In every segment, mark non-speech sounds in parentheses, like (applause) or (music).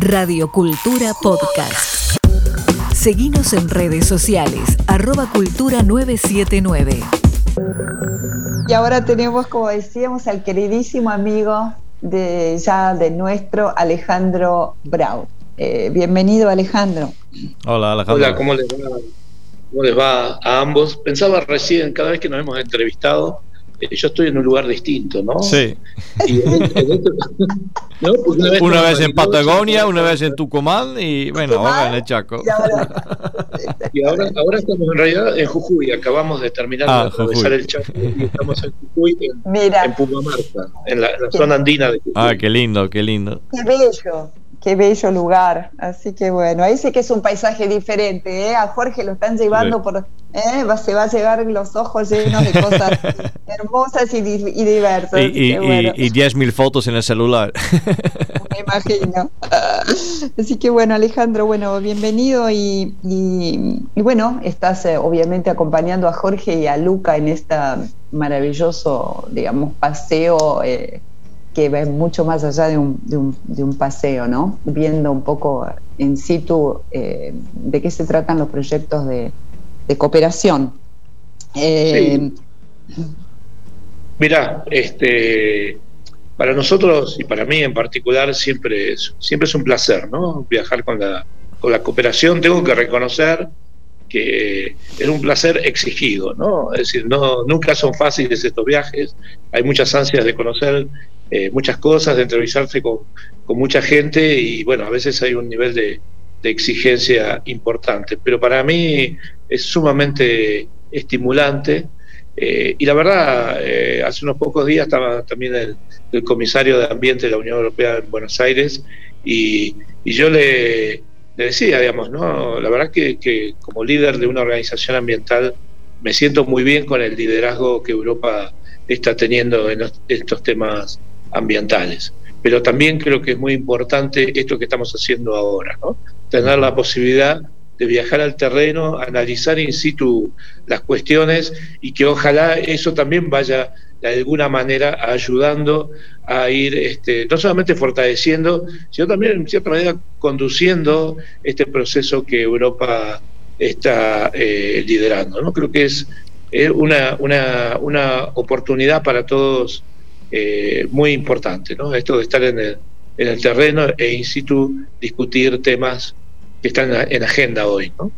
Radio Cultura Podcast. Seguimos en redes sociales, arroba cultura 979. Y ahora tenemos, como decíamos, al queridísimo amigo de ya de nuestro Alejandro Brown. Eh, bienvenido, Alejandro. Hola, Alejandro. Hola, ¿cómo les va? ¿Cómo les va a ambos? Pensaba recién, cada vez que nos hemos entrevistado, yo estoy en un lugar distinto, ¿no? Sí. Y en- en (laughs) ¿no? Una vez en Patagonia, una vez en Tucumán y bueno, ahora en el Chaco. Y ahora, (laughs) Y ahora, ahora estamos en realidad en Jujuy, acabamos de terminar Ah, de atravesar Jujuy. el Chaco y estamos en Jujuy, en, en Pumamarca, en la, en la zona andina de Jujuy. Ah, qué lindo, qué lindo. qué bello, qué bello lugar. Así que bueno, ahí sí que es un paisaje diferente. ¿eh? A Jorge lo están llevando Sí. por. ¿eh? Va, se va a llevar los ojos llenos de cosas (laughs) hermosas y, di- y diversas. Y, y, bueno. y, y 10.000 fotos en el celular. (laughs) Me imagino. (laughs) Así que bueno, Alejandro, bueno, bienvenido y, y- y bueno, estás eh, obviamente acompañando a Jorge y a Luca en este maravilloso, digamos, paseo eh, que va mucho más allá de un, de, un, de un paseo, ¿no? Viendo un poco en situ eh, de qué se tratan los proyectos de, de cooperación. Eh, Mira, este, para nosotros y para mí en particular siempre es, siempre es un placer, ¿no? Viajar con la, con la cooperación. Tengo que reconocer que es un placer exigido, ¿no? Es decir, no, nunca son fáciles estos viajes. Hay muchas ansias de conocer eh, muchas cosas, de entrevistarse con, con mucha gente y bueno, a veces hay un nivel de, exigencia importante. Pero para mí es sumamente estimulante. Eh, y la verdad, eh, hace unos pocos días estaba también el, comisario de Ambiente de la Unión Europea en Buenos Aires y, y yo le, decía, digamos, ¿no? la verdad que, que, como líder de una organización ambiental me siento muy bien con el liderazgo que Europa está teniendo en estos temas ambientales. Pero también creo que es muy importante esto que estamos haciendo ahora, tener la posibilidad de viajar al terreno, analizar in situ las cuestiones y que ojalá eso también vaya de alguna manera ayudando a ir este, no solamente fortaleciendo, sino también en cierta manera conduciendo este proceso que Europa está eh, liderando. ¿no? Creo que es, es una, una, una, oportunidad para todos eh, muy importante, ¿no? esto de estar en el, en el terreno e in situ discutir temas que están en agenda hoy, ¿no?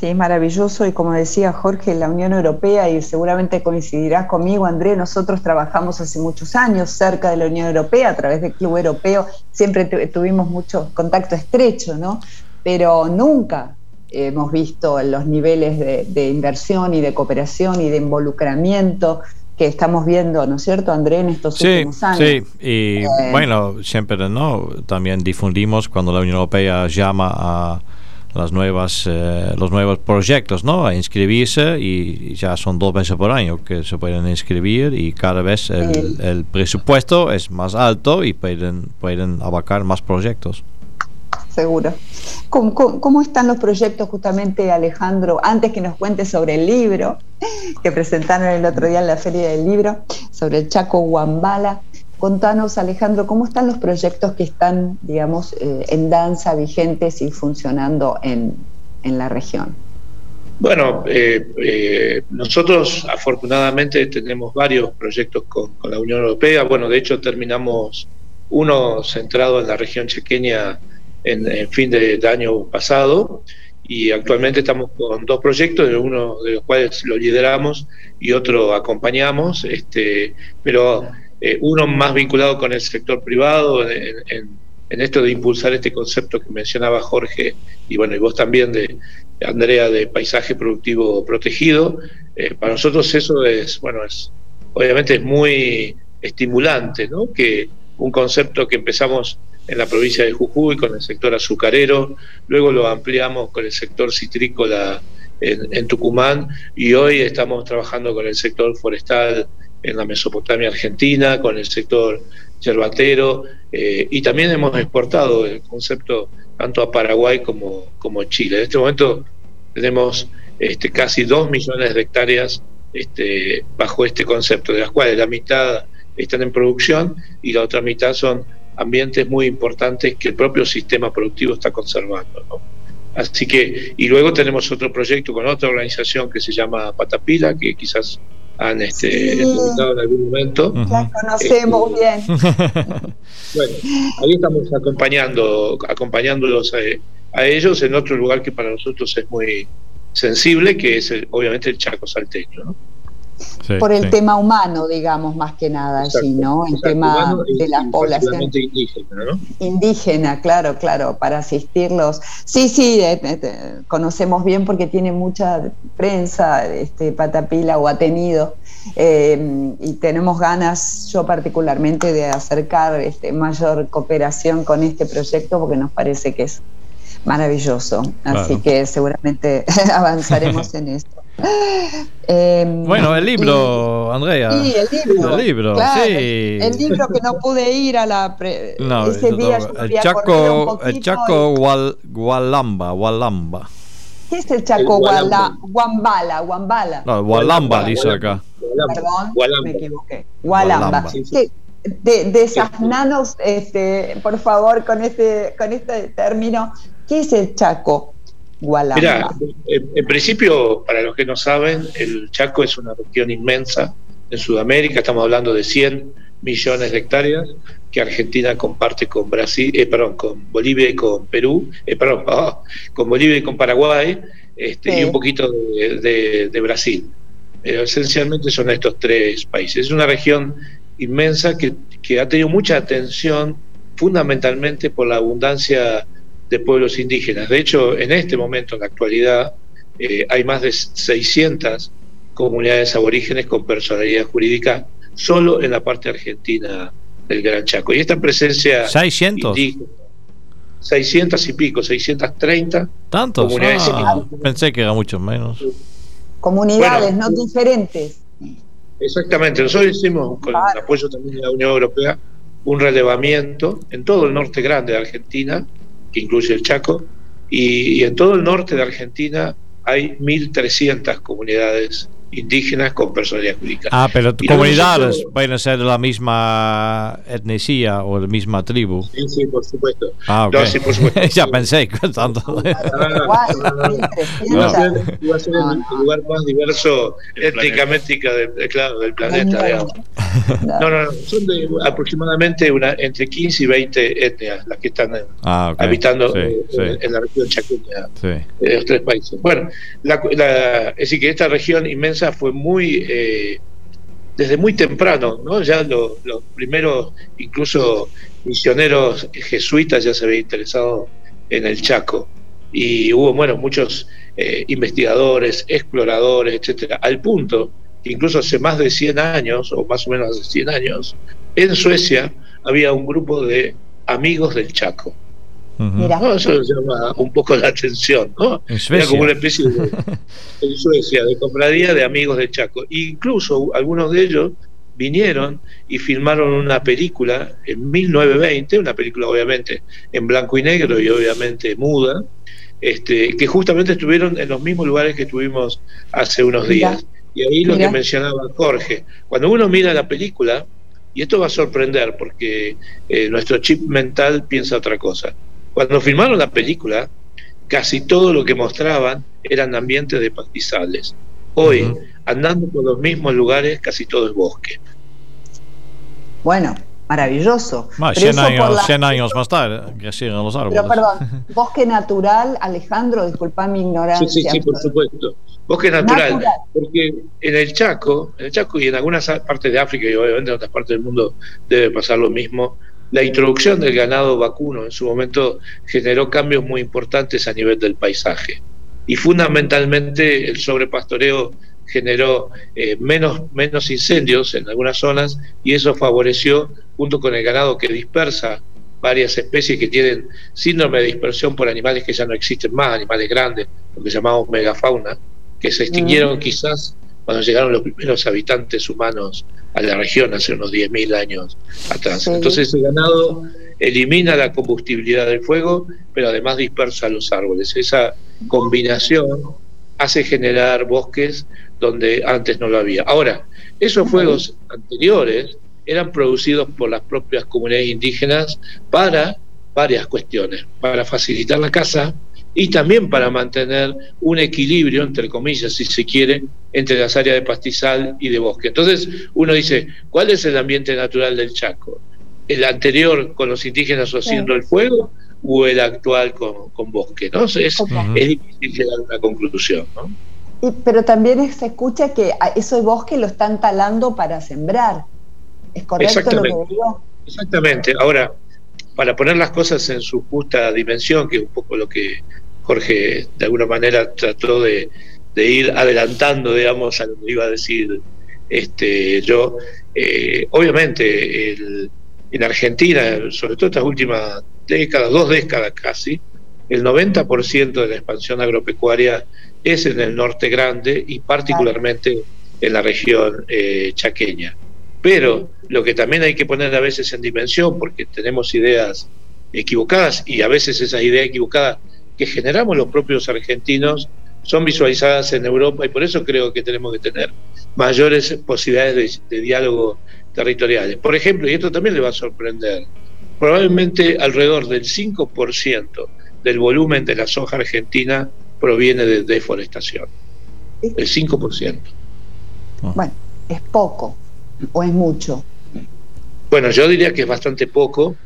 Sí, maravilloso. Y como decía Jorge, la Unión Europea, y seguramente coincidirás conmigo, André, nosotros trabajamos hace muchos años cerca de la Unión Europea, a través del Club Europeo, siempre tuvimos mucho contacto estrecho, ¿no? Pero nunca hemos visto los niveles de inversión y de cooperación y de involucramiento que estamos viendo, ¿no es cierto, André, en estos sí, últimos años? Sí, y eh, bueno, siempre no, también difundimos cuando la Unión Europea llama a las nuevas, eh, los nuevos proyectos, ¿no? A inscribirse y ya son dos veces por año que se pueden inscribir y cada vez el, el presupuesto es más alto y pueden, pueden abarcar más proyectos. Seguro. ¿Cómo, ¿Cómo, están los proyectos justamente, Alejandro? Antes que nos cuentes sobre el libro que presentaron el otro día en la Feria del Libro, sobre el Chaco Guambala. Contanos, Alejandro, ¿cómo están los proyectos que están, digamos, eh, en danza, vigentes y funcionando en, en la región? Bueno, eh, eh, nosotros afortunadamente tenemos varios proyectos con, con, la Unión Europea. Bueno, de hecho terminamos uno centrado en la región chequeña en, fin de, año pasado y actualmente estamos con dos proyectos, uno de los cuales lo lideramos y otro acompañamos, este, pero eh, uno más vinculado con el sector privado en, esto de impulsar este concepto que mencionaba Jorge y bueno y vos también de Andrea de paisaje productivo protegido. Eh, para nosotros eso es bueno es obviamente es muy estimulante, ¿no? Que un concepto que empezamos en la provincia de Jujuy con el sector azucarero, luego lo ampliamos con el sector citrícola en, Tucumán y hoy estamos trabajando con el sector forestal en la Mesopotamia argentina, con el sector yerbatero eh, y también hemos exportado el concepto tanto a Paraguay como, como Chile. En este momento tenemos este, casi dos millones de hectáreas este, bajo este concepto, de las cuales la mitad están en producción y la otra mitad son ambientes muy importantes que el propio sistema productivo está conservando. Así que, y luego tenemos otro proyecto con otra organización que se llama Patapila, que quizás han este, en algún momento. La conocemos este, bien. (laughs) bueno, ahí estamos acompañando, acompañándolos a, ellos en otro lugar que para nosotros es muy sensible, que es obviamente el Chaco salteño. ¿no? Por el tema humano, digamos, más que nada allí, ¿no? El tema de la población indígena, ¿no? Indígena, claro, claro, para asistirlos. Sí, sí, conocemos bien porque tiene mucha prensa, este, Patapila o ha tenido, eh, y tenemos ganas, yo particularmente, de acercar este, mayor cooperación con este proyecto porque nos parece que es maravilloso. Así que seguramente (laughs) avanzaremos en esto. (laughs) Em, bueno, el libro, Andrea. Sí, el libro. El libro, sí. El libro que no pude ir a la. no, ese día el Chaco, el Chaco Gualamba, Gualamba. ¿Qué es el Chaco Guala, Guambala? Guambala. No, Gualamba dice acá. Perdón, me equivoqué. Gualamba. De, de, esas nanos, este, por favor, con este, con este término, ¿qué es el Chaco? Mira, en, principio, para los que no saben, el Chaco es una región inmensa en Sudamérica, estamos hablando de 100 millones de hectáreas que Argentina comparte con Brasil, eh, perdón, con Bolivia y con Perú, eh, perdón, (laughs) ah, con Bolivia y con Paraguay, este, y un poquito de, Brasil. Pero esencialmente son estos tres países. Es una región inmensa que, que ha tenido mucha atención fundamentalmente por la abundancia de pueblos indígenas. De hecho, en este momento, en la actualidad, eh, hay más de 600 comunidades aborígenes con personalidad jurídica solo en la parte argentina del Gran Chaco. Y esta presencia 600 600 y pico, 630 ¿Tantos? comunidades ah, Pensé que era mucho menos. Comunidades, no diferentes. Exactamente, nosotros hicimos con el apoyo también de la Unión Europea un relevamiento en todo el norte grande de Argentina que incluye el Chaco, y, en todo el norte de Argentina hay 1.300 comunidades indígenas con personalidad jurídica. Ah, pero comunidades van a ser de la misma etnicidad o de la misma tribu. Sí, sí, por supuesto. Ah, okay. sí, por supuesto. (laughs) ya pensé, (laughs) tanto. Ah, va a ser el lugar más diverso étnicamente del, claro, del planeta, digamos. No, no, no, son de aproximadamente una, entre 15 y 20 etnias las que están ah, habitando en, la región chaqueña de los tres países. Bueno, la, es decir, que esta región inmensa fue muy, eh, desde muy temprano, ¿no? Ya los primeros, incluso misioneros jesuitas ya se habían interesado en el Chaco. Y hubo, bueno, muchos eh, investigadores, exploradores, etcétera, al punto incluso hace más de 100 años, o más o menos hace 100 años, en Suecia había un grupo de amigos del Chaco eso llama un poco la atención, ¿no? Era como una especie de, (laughs) en Suecia, de compradía de amigos de Chaco. incluso algunos de ellos vinieron y filmaron una película en 1920, una película obviamente en blanco y negro y obviamente muda, este, que justamente estuvieron en los mismos lugares que estuvimos hace unos días. Y ahí lo que mencionaba Jorge, cuando uno mira la película, y esto va a sorprender porque eh, nuestro chip mental piensa otra cosa. Cuando filmaron la película, casi todo lo que mostraban eran ambientes de pastizales. Hoy, andando por los mismos lugares, casi todo es bosque. Bueno, maravilloso. 100, años, más tarde, que siguen los árboles. Pero perdón, bosque natural, Alejandro, disculpa mi ignorancia. Sí, sí, sí, por supuesto. Bosque natural, porque en el Chaco, en el Chaco y en algunas partes de África y obviamente en otras partes del mundo debe pasar lo mismo, la introducción del ganado vacuno en su momento generó cambios muy importantes a nivel del paisaje y fundamentalmente el sobrepastoreo generó eh, menos, menos incendios en algunas zonas y eso favoreció, junto con el ganado que dispersa varias especies que tienen síndrome de dispersión por animales que ya no existen más, animales grandes, lo que llamamos megafauna, que se extinguieron mm. quizás cuando llegaron los primeros habitantes humanos a la región hace unos 10.000 años atrás. Entonces el ganado elimina la combustibilidad del fuego, pero además dispersa los árboles. Esa combinación hace generar bosques donde antes no lo había. Ahora, esos fuegos anteriores eran producidos por las propias comunidades indígenas para varias cuestiones, para facilitar la caza y también para mantener un equilibrio, entre comillas, si se quiere, entre las áreas de pastizal y de bosque. Entonces uno dice, ¿cuál es el ambiente natural del Chaco? ¿El anterior con los indígenas haciendo el fuego o el actual con, bosque? ¿no? Es, es difícil llegar a una conclusión. ¿no? pero también se escucha que ese bosque lo están talando para sembrar. ¿Es correcto lo que digo? Exactamente. Ahora, para poner las cosas en su justa dimensión, que es un poco lo que Jorge de alguna manera trató de, ir adelantando, digamos, a lo que iba a decir este, yo, eh, obviamente en Argentina, sobre todo estas últimas décadas, dos décadas casi, el 90% de la expansión agropecuaria es en el norte grande y particularmente en la región eh, chaqueña. Pero lo que también hay que poner a veces en dimensión, porque tenemos ideas equivocadas y a veces esas ideas equivocadas que generamos los propios argentinos son visualizadas en Europa y por eso creo que tenemos que tener mayores posibilidades de, de diálogo territoriales. Por ejemplo, y esto también le va a sorprender, probablemente alrededor del 5% del volumen de la soja argentina proviene de deforestación. El 5%. Ah. Bueno, es poco o es mucho. Bueno, yo diría que es bastante poco,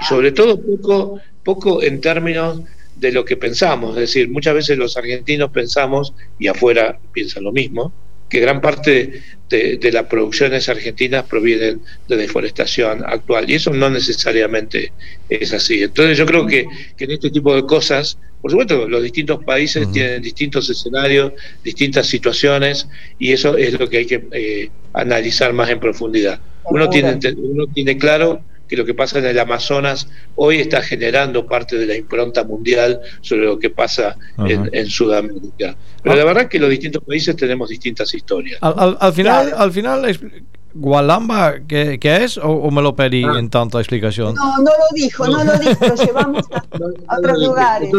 y sobre todo poco, poco en términos de lo que pensamos. Es decir, muchas veces los argentinos pensamos, y afuera piensan lo mismo, que gran parte de, las producciones argentinas provienen de deforestación actual y eso no necesariamente es así. Entonces yo creo que, en este tipo de cosas, por supuesto, los distintos países tienen distintos escenarios, distintas situaciones y eso es lo que hay que eh, analizar más en profundidad. Uno tiene, uno tiene claro que lo que pasa en el Amazonas hoy está generando parte de la impronta mundial sobre lo que pasa en, Sudamérica. Pero la verdad es que los distintos países tenemos distintas historias. Al, final, al final ¿Gualamba qué, es o, me lo pedí ah. en tanta explicación? No, no lo dijo, no, lo dijo, lo llevamos a, (laughs) otros lugares.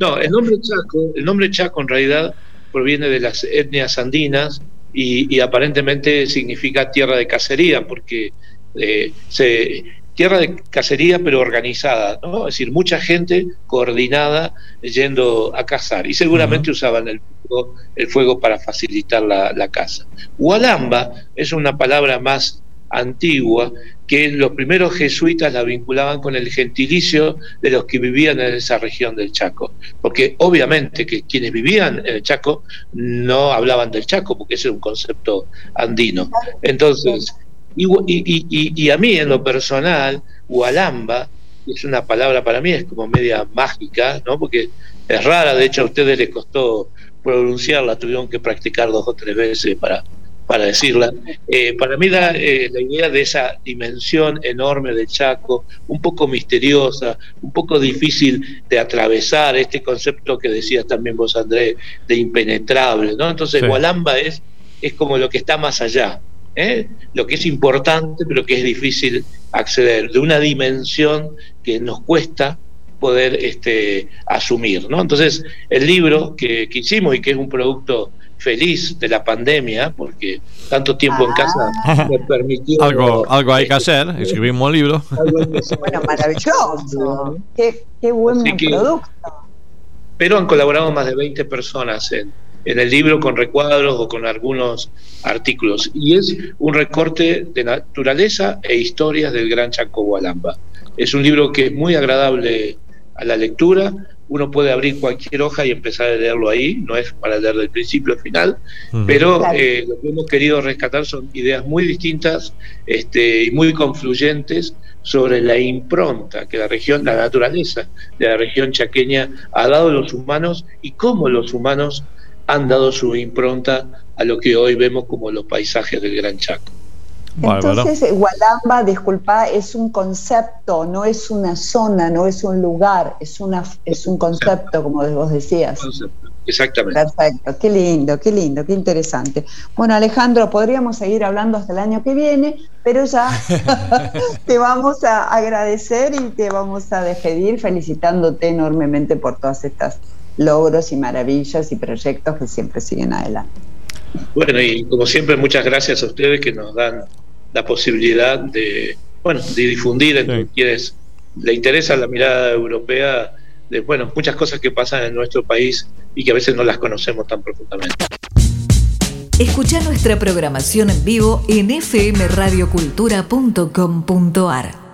no, el nombre Chaco, el nombre Chaco en realidad proviene de las etnias andinas y, y aparentemente significa tierra de cacería porque eh, se, tierra de cacería pero organizada, ¿no? es decir, mucha gente coordinada yendo a cazar y seguramente usaban el fuego, el fuego, para facilitar la, la caza. Hualamba es una palabra más antigua que los primeros jesuitas la vinculaban con el gentilicio de los que vivían en esa región del Chaco, porque obviamente que quienes vivían en el Chaco no hablaban del Chaco, porque ese era un concepto andino. Entonces, y, a mí, en lo personal, Hualamba es una palabra para mí, es como media mágica, ¿no? Porque es rara, de hecho a ustedes les costó pronunciarla, tuvieron que practicar dos o tres veces para, para decirla. Eh, para mí da eh, la idea de esa dimensión enorme del Chaco, un poco misteriosa, un poco difícil de atravesar, este concepto que decías también vos, Andrés, de impenetrable, ¿no? Entonces, Hualamba es, es como lo que está más allá. ¿Eh? lo que es importante, pero que es difícil acceder, de una dimensión que nos cuesta poder este, asumir. ¿no? Entonces, el libro que, hicimos y que es un producto feliz de la pandemia, porque tanto tiempo en casa ah. me permitió... (laughs) algo, algo hay que hacer, escribimos un libro. Bueno, maravilloso. Qué, qué buen producto. Pero han colaborado más de 20 personas en, en el libro con recuadros o con algunos artículos. Y es un recorte de naturaleza e historias del gran Chaco Gualamba. Es un libro que es muy agradable a la lectura. Uno puede abrir cualquier hoja y empezar a leerlo ahí, no es para leer del principio al final, pero eh, lo que hemos querido rescatar son ideas muy distintas este, y muy confluyentes sobre la impronta que la región, la naturaleza de la región chaqueña ha dado a los humanos y cómo los humanos han dado su impronta a lo que hoy vemos como los paisajes del Gran Chaco. Entonces, Gualamba, disculpa, es un concepto, no es una zona, no es un lugar, es, una, es un concepto, como vos decías. Exactamente. Perfecto, qué lindo, qué lindo, qué interesante. Bueno, Alejandro, podríamos seguir hablando hasta el año que viene, pero ya (laughs) te vamos a agradecer y te vamos a despedir felicitándote enormemente por todas estas logros y maravillas y proyectos que siempre siguen adelante. Bueno, y como siempre, muchas gracias a ustedes que nos dan la posibilidad de, bueno, de difundir entre quienes le interesa la mirada europea de, bueno, muchas cosas que pasan en nuestro país y que a veces no las conocemos tan profundamente. Escucha nuestra programación en vivo en fmradiocultura.com.ar.